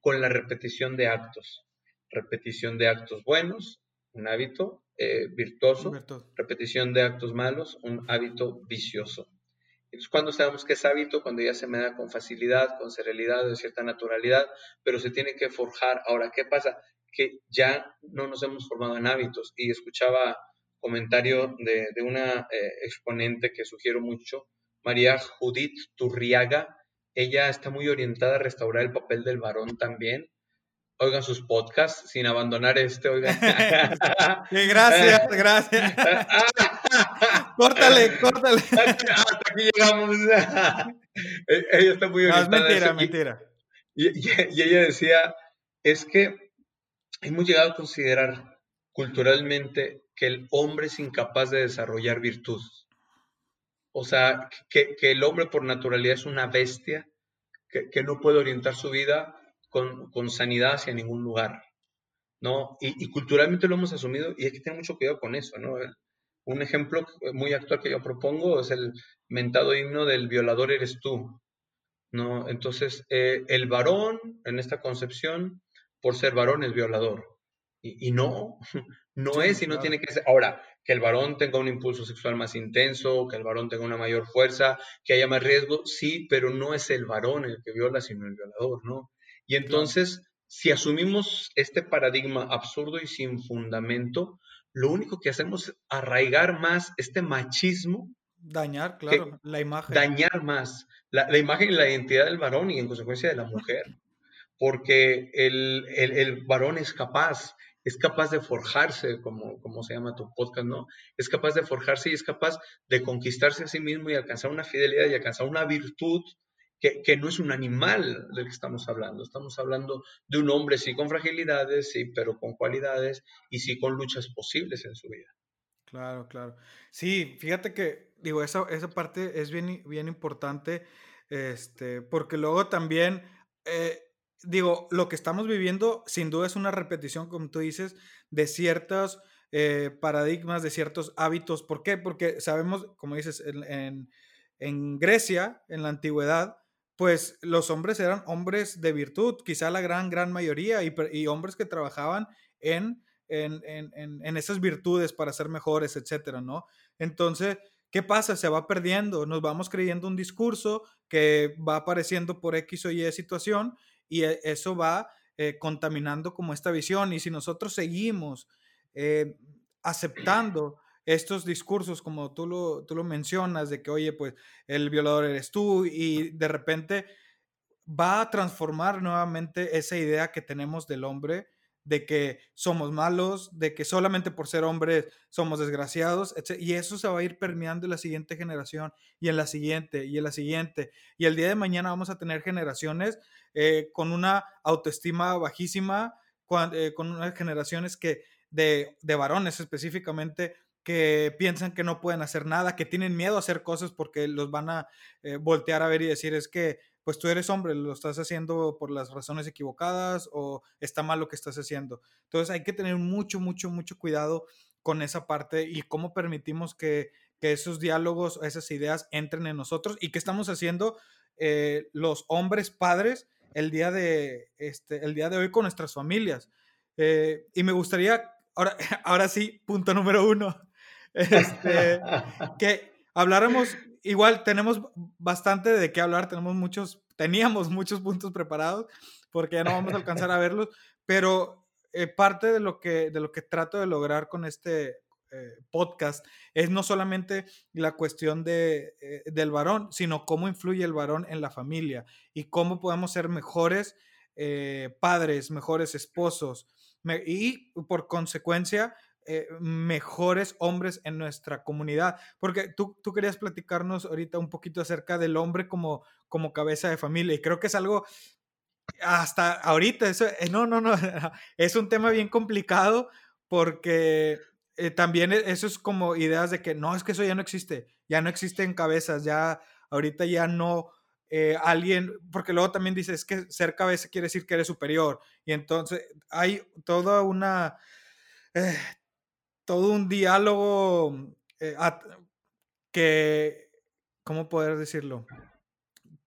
Con la repetición de actos. Repetición de actos buenos, un hábito eh, virtuoso, repetición de actos malos, un hábito vicioso. Entonces, cuando sabemos que es hábito, cuando ya se me da con facilidad, con serenidad, de cierta naturalidad, pero se tiene que forjar. Ahora, ¿qué pasa? Que ya no nos hemos formado en hábitos. Y escuchaba comentario de, una eh, exponente que sugiero mucho, María Judith Turriaga. Ella está muy orientada a restaurar el papel del varón también oigan sus podcasts sin abandonar este, oigan. gracias, gracias. córtale, córtale. Hasta aquí llegamos. E-, ella está muy. No, es mentira, mentira. Y, y, ella decía, es que hemos llegado a considerar culturalmente que el hombre es incapaz de desarrollar virtud. O sea, que, el hombre por naturalidad es una bestia que, no puede orientar su vida con, con, sanidad hacia ningún lugar, ¿no? Y, culturalmente lo hemos asumido y hay que tener mucho cuidado con eso, ¿no? un ejemplo muy actual que yo propongo es el mentado himno del violador eres tú, ¿no? Entonces, eh, el varón en esta concepción, por ser varón, es violador. Y, no, no es y no tiene que ser. Ahora, que el varón tenga un impulso sexual más intenso, que el varón tenga una mayor fuerza, que haya más riesgo, sí, pero no es el varón el que viola, sino el violador, ¿no? Y entonces, si asumimos este paradigma absurdo y sin fundamento, lo único que hacemos es arraigar más este machismo Dañar, claro, la imagen. Dañar más la, imagen y la identidad del varón y en consecuencia de la mujer. Porque el, el, varón es capaz, es capaz de forjarse, como, como se llama tu podcast, ¿no? Es capaz de forjarse y es capaz de conquistarse a sí mismo y alcanzar una fidelidad y alcanzar una virtud que, no es un animal del que estamos hablando. Estamos hablando de un hombre, sí, con fragilidades, sí, pero con cualidades y sí con luchas posibles en su vida. Claro, claro. Sí, fíjate que, digo, esa, esa parte es bien, bien importante, este, porque luego también, eh, digo, lo que estamos viviendo sin duda es una repetición, como tú dices, de ciertos eh, paradigmas, de ciertos hábitos. ¿Por qué? Porque sabemos, como dices, en, en, Grecia, en la antigüedad, pues los hombres eran hombres de virtud, quizá la gran, gran mayoría, y, hombres que trabajaban en en, esas virtudes para ser mejores, etcétera, ¿no? Entonces, ¿qué pasa? Se va perdiendo, nos vamos creyendo un discurso que va apareciendo por X o Y situación y e, eso va eh, contaminando como esta visión. Y si nosotros seguimos eh, aceptando estos discursos, como tú lo, tú lo mencionas, de que, oye, pues el violador eres tú y de repente va a transformar nuevamente esa idea que tenemos del hombre de que somos malos, de que solamente por ser hombres somos desgraciados, etc. Y eso se va a ir permeando en la siguiente generación y en la siguiente y en la siguiente. Y el día de mañana vamos a tener generaciones eh, con una autoestima bajísima, eh, con, unas generaciones que de, de varones específicamente que piensan que no pueden hacer nada, que tienen miedo a hacer cosas porque los van a eh, voltear a ver y decir es que pues tú eres hombre, lo estás haciendo por las razones equivocadas o está mal lo que estás haciendo. Entonces hay que tener mucho, mucho, mucho cuidado con esa parte y cómo permitimos que, esos diálogos, esas ideas entren en nosotros y qué estamos haciendo eh, los hombres padres el día de, este, el día de hoy con nuestras familias. Eh, y me gustaría, ahora, ahora sí, punto número uno, este, que habláramos igual tenemos bastante de qué hablar, tenemos muchos, teníamos muchos puntos preparados, porque ya no vamos a alcanzar a verlos, pero eh, parte de lo, que, de lo que trato de lograr con este eh, podcast es no solamente la cuestión de, eh, del varón, sino cómo influye el varón en la familia y cómo podemos ser mejores padres, mejores esposos y por consecuencia eh, mejores hombres en nuestra comunidad. Porque tú, tú querías platicarnos ahorita un poquito acerca del hombre como, como cabeza de familia y creo que es algo hasta ahorita, eso, eh, no, no, no, es un tema bien complicado porque eh, también e, eso es como ideas de que no, es que eso ya no existe, ya no existe en cabezas, ya ahorita ya no, alguien, porque luego también dices que ser cabeza quiere decir que eres superior. Y entonces hay toda una, todo un diálogo eh, que, ¿cómo poder decirlo?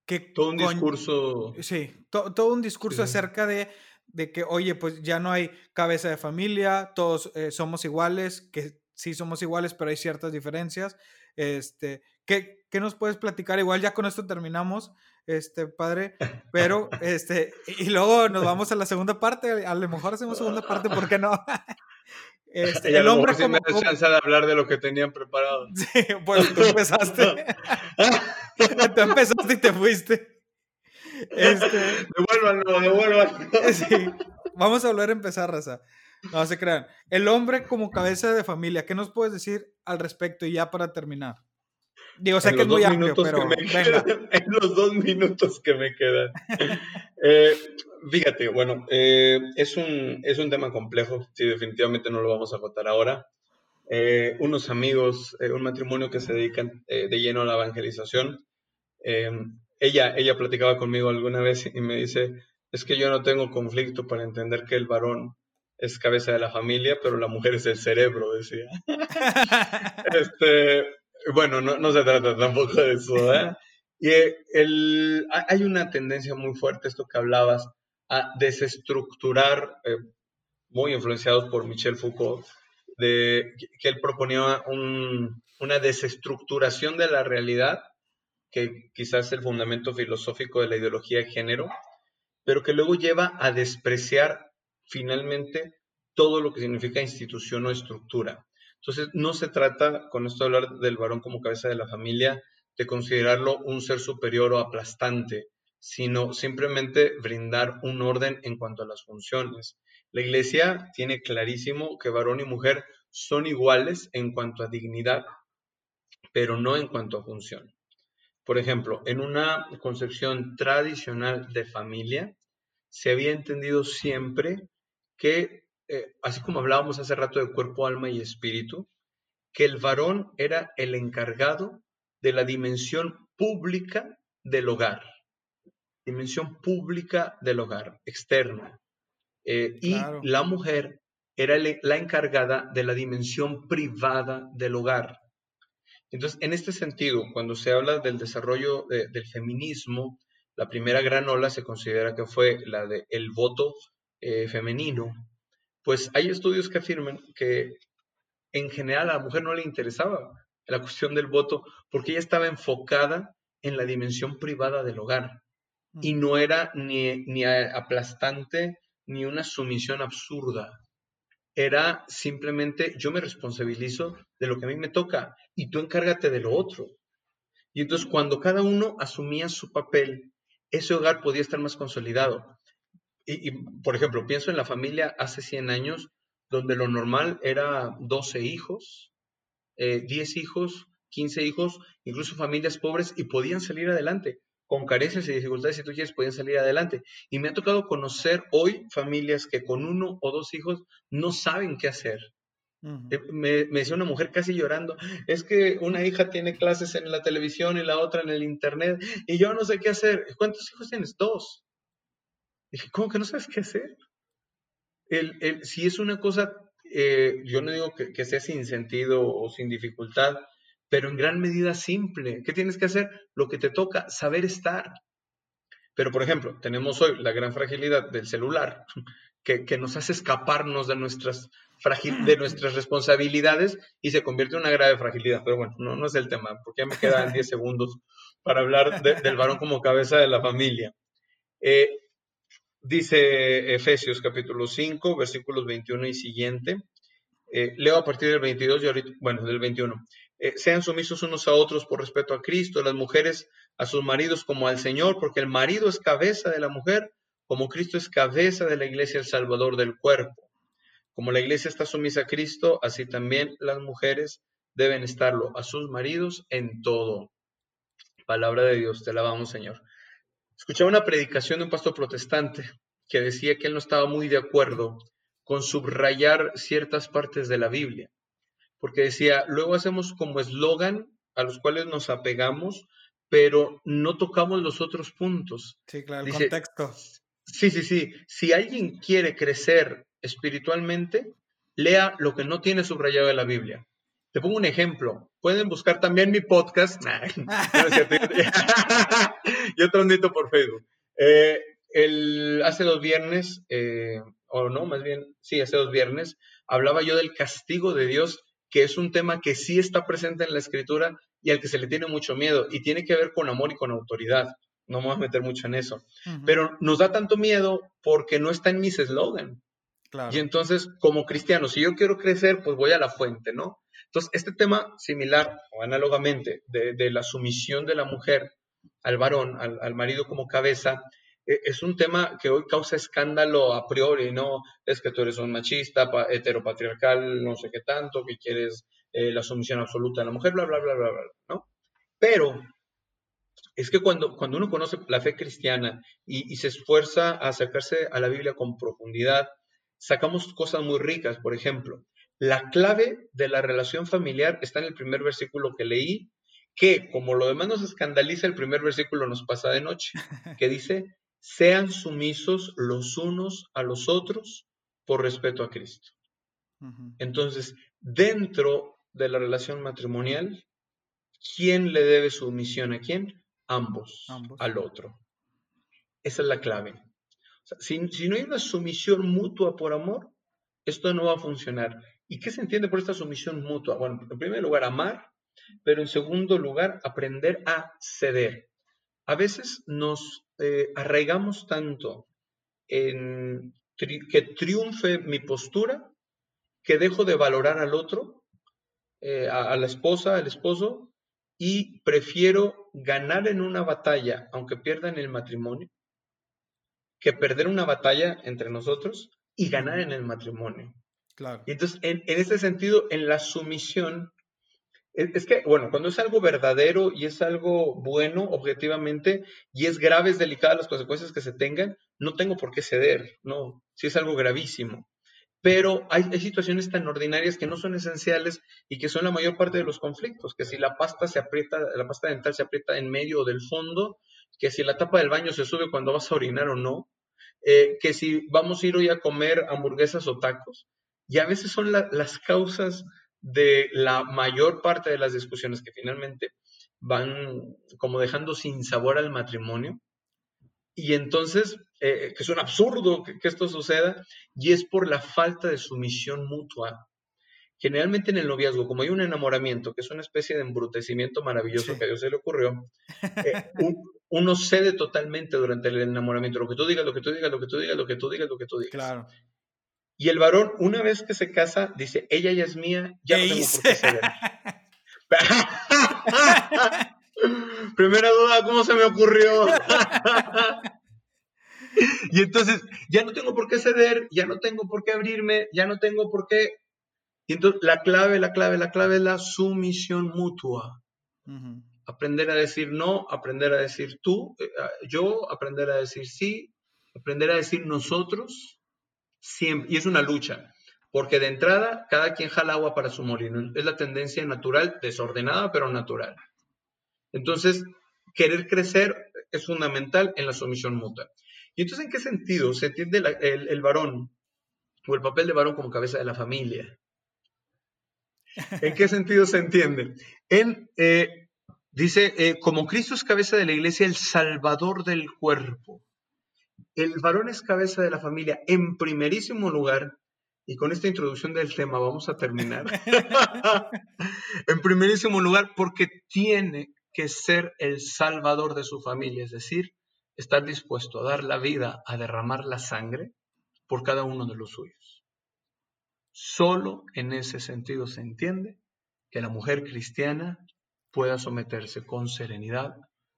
Que todo un discurso. Sí, todo un discurso acerca de, de, que, oye, pues ya no hay cabeza de familia, todos eh, somos iguales, que sí somos iguales, pero hay ciertas diferencias. Este, ¿qué, ¿qué, nos puedes platicar? Igual ya con esto terminamos, este, padre, pero, este, y luego nos vamos a la segunda parte, a lo mejor hacemos segunda parte, ¿por qué no? Este, el hombre como, me chance de hablar de lo que tenían preparado. Sí, pues tú empezaste. tú empezaste y te fuiste. Este, devuélvanlo, devuélvanlo. Sí. Vamos a volver a empezar, Raza. No se crean. El hombre como cabeza de familia, ¿qué nos puedes decir al respecto y ya para terminar? Digo, sé que es muy amplio, pero venga. en los dos minutos que me quedan. eh, Fíjate, bueno, eh, es, un, es un tema complejo, sí, definitivamente no lo vamos a votar ahora. eh, unos amigos, eh, un matrimonio que se dedican de lleno a la evangelización. ella, ella platicaba conmigo alguna vez y me dice, es que yo no tengo conflicto para entender que el varón es cabeza de la familia, pero la mujer es el cerebro, decía. este, bueno, no, no, se trata tampoco de eso. ¿eh? Y el, hay una tendencia muy fuerte, esto que hablabas, a desestructurar, eh, muy influenciados por Michel Foucault, de, que él proponía un, una desestructuración de la realidad, que quizás es el fundamento filosófico de la ideología de género, pero que luego lleva a despreciar finalmente todo lo que significa institución o estructura. Entonces, no se trata, con esto de hablar del varón como cabeza de la familia, de considerarlo un ser superior o aplastante, sino simplemente brindar un orden en cuanto a las funciones. La iglesia tiene clarísimo que varón y mujer son iguales en cuanto a dignidad, pero no en cuanto a función. Por ejemplo, en una concepción tradicional de familia, se había entendido siempre que, eh, así como hablábamos hace rato de cuerpo, alma y espíritu, que el varón era el encargado de la dimensión pública del hogar, dimensión pública del hogar, externa. Eh, y la mujer era la encargada de la dimensión privada del hogar. Entonces, en este sentido, cuando se habla del desarrollo del feminismo, la primera gran ola se considera que fue la del el voto eh, femenino. Pues hay estudios que afirman que en general a la mujer no le interesaba la cuestión del voto porque ella estaba enfocada en la dimensión privada del hogar y no era ni, ni aplastante ni una sumisión absurda. Era simplemente yo me responsabilizo de lo que a mí me toca y tú encárgate de lo otro. Y entonces cuando cada uno asumía su papel, ese hogar podía estar más consolidado. Y, por ejemplo, pienso en la familia hace 100 años, donde lo normal era 12 hijos, 10 eh, hijos, 15 hijos, incluso familias pobres, y podían salir adelante con carencias y dificultades, si tú quieres, podían salir adelante. Y me ha tocado conocer hoy familias que con uno o dos hijos no saben qué hacer. Eh, me, me, decía una mujer casi llorando, es que una hija tiene clases en la televisión y la otra en el internet y yo no sé qué hacer. ¿Cuántos hijos tienes? Dos. Dije, ¿cómo que no sabes qué hacer? El, el, si es una cosa, eh, yo no digo que, que sea sin sentido o sin dificultad, pero en gran medida simple. ¿Qué tienes que hacer? Lo que te toca, saber estar. Pero, por ejemplo, tenemos hoy la gran fragilidad del celular, que, nos hace escaparnos de nuestras, de nuestras responsabilidades y se convierte en una grave fragilidad. Pero bueno, no, no es el tema, porque ya me quedan 10 segundos para hablar del varón como cabeza de la familia. Eh, dice Efesios capítulo 5, versículos 21 y siguiente. Eh, leo a partir del 22 y ahorita, bueno, del 21. Eh, sean sumisos unos a otros por respeto a Cristo, las mujeres a sus maridos como al Señor, porque el marido es cabeza de la mujer, como Cristo es cabeza de la iglesia, el Salvador del cuerpo. Como la iglesia está sumisa a Cristo, así también las mujeres deben estarlo a sus maridos en todo. Palabra de Dios, te alabamos, Señor. Escuchaba una predicación de un pastor protestante que decía que él no estaba muy de acuerdo con subrayar ciertas partes de la Biblia porque decía, luego hacemos como eslogan a los cuales nos apegamos, pero no tocamos los otros puntos. Sí, claro, el contexto. Sí, sí, sí. Si alguien quiere crecer espiritualmente, lea lo que no tiene subrayado de la Biblia. Te pongo un ejemplo. Pueden buscar también mi podcast. Yo transmito por Facebook. Eh, el, hace dos viernes, eh, o no, más bien, sí, hace dos viernes, hablaba yo del castigo de Dios que es un tema que sí está presente en la escritura y al que se le tiene mucho miedo y tiene que ver con amor y con autoridad. No me voy a meter mucho en eso. Pero nos da tanto miedo porque no está en mis eslogan. Y entonces, como cristiano, si yo quiero crecer, pues voy a la fuente, ¿no? Entonces, este tema similar o análogamente de, la sumisión de la mujer al varón, al marido como cabeza, e, es un tema que hoy causa escándalo a priori, ¿no? Es que tú eres un machista, heteropatriarcal, no sé qué tanto, que quieres eh, la sumisión absoluta de la mujer, bla, bla, bla, bla, bla, ¿no? Pero es que cuando, cuando uno conoce la fe cristiana y, se esfuerza a acercarse a la Biblia con profundidad, sacamos cosas muy ricas. Por ejemplo, La clave de la relación familiar está en el primer versículo que leí, que como lo demás nos escandaliza, el primer versículo nos pasa de noche, que dice, sean sumisos los unos a los otros por respeto a Cristo. Entonces, dentro de la relación matrimonial, ¿quién le debe sumisión a quién? Ambos, al otro. Esa es la clave. si, si, no hay una sumisión mutua por amor, esto no va a funcionar. ¿Y qué se entiende por esta sumisión mutua? Bueno, en primer lugar, amar, pero en segundo lugar, aprender a ceder. A veces nos eh, arraigamos tanto en que triunfe mi postura que dejo de valorar al otro, eh, a, la esposa, al esposo, y prefiero ganar en una batalla, aunque pierda en el matrimonio, que perder una batalla entre nosotros y ganar en el matrimonio. Claro. Y entonces, en, en ese sentido, en la sumisión, es, que, bueno, cuando es algo verdadero y es algo bueno objetivamente y es graves, delicadas las consecuencias que se tengan, no tengo por qué ceder, no, si es algo gravísimo. Pero hay, hay, situaciones tan ordinarias que no son esenciales y que son la mayor parte de los conflictos, que si la pasta se aprieta, la pasta dental se aprieta en medio o del fondo, que si la tapa del baño se sube cuando vas a orinar o no, eh, que si vamos a ir hoy a comer hamburguesas o tacos, y a veces son las causas de la mayor parte de las discusiones que finalmente van como dejando sin sabor al matrimonio. Y entonces, eh, que es un absurdo que, esto suceda, y es por la falta de sumisión mutua. Generalmente en el noviazgo, como hay un enamoramiento, que es una especie de embrutecimiento maravilloso que a Dios se le ocurrió, eh, uno cede totalmente durante el enamoramiento. Lo que tú digas, lo que tú digas, lo que tú digas, lo que tú digas, lo que tú digas. Claro. Y el varón, una vez que se casa, dice, ella ya es mía, ya no tengo por qué ceder. Primera duda, ¿cómo se me ocurrió? y entonces, ya no tengo por qué ceder, ya no tengo por qué abrirme, ya no tengo por qué... Y entonces, la clave, la clave, la clave es la sumisión mutua. Aprender a decir no, aprender a decir tú, eh, yo, aprender a decir sí, aprender a decir nosotros, y es una lucha, porque de entrada cada quien jala agua para su molino. Es la tendencia natural, desordenada, pero natural. Entonces, querer crecer es fundamental en la sumisión mutua. ¿Y entonces en qué sentido se entiende el, varón o el papel de varón como cabeza de la familia? ¿En qué sentido se entiende? En, eh, dice, eh, como Cristo es cabeza de la iglesia, el salvador del cuerpo el varón es cabeza de la familia en primerísimo lugar, y con esta introducción del tema vamos a terminar, en primerísimo lugar porque tiene que ser el salvador de su familia, es decir, estar dispuesto a dar la vida, a derramar la sangre por cada uno de los suyos. Solo en ese sentido se entiende que la mujer cristiana pueda someterse con serenidad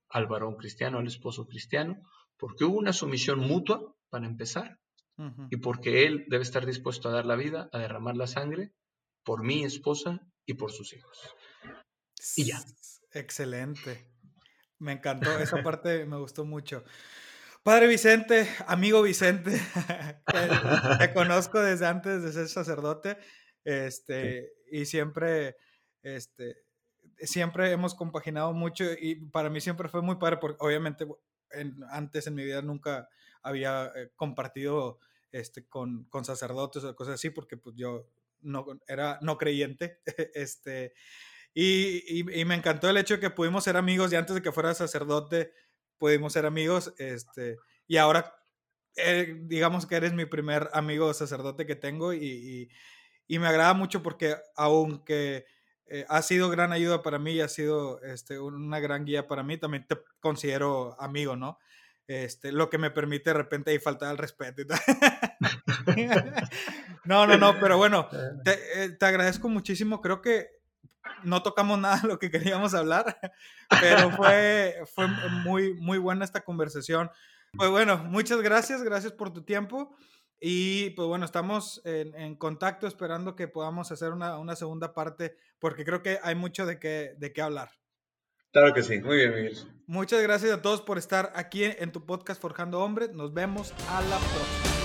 al varón cristiano, al esposo cristiano, porque hubo una sumisión mutua, para empezar, y porque él debe estar dispuesto a dar la vida, a derramar la sangre por mi esposa y por sus hijos. Y ya. Excelente. Me encantó, esa parte me gustó mucho. Padre Vicente, amigo Vicente, te conozco desde antes de ser sacerdote, este, y siempre, este, siempre hemos compaginado mucho y para mí siempre fue muy padre porque obviamente antes en mi vida nunca había eh, compartido este, con, con, sacerdotes o cosas así, porque pues yo no, era no creyente. este, y, y, me encantó el hecho de que pudimos ser amigos y antes de que fuera sacerdote pudimos ser amigos. Este, y ahora, eh, digamos que eres mi primer amigo sacerdote que tengo y, y me agrada mucho porque aunque eh, ha sido gran ayuda para mí y ha sido este, una gran guía para mí. También te considero amigo, ¿no? Este, lo que me permite de repente ahí faltar al respeto. no, no, no, pero bueno, te, eh, te, agradezco muchísimo. Creo que no tocamos nada de lo que queríamos hablar, pero fue, fue muy, muy buena esta conversación. Pues bueno, muchas gracias, gracias por tu tiempo. Y pues bueno, estamos en, contacto esperando que podamos hacer una, segunda parte porque creo que hay mucho de qué, de qué hablar. Claro que sí, muy bien, Miguel. Muchas gracias a todos por estar aquí en tu podcast Forjando Hombres. Nos vemos a la próxima.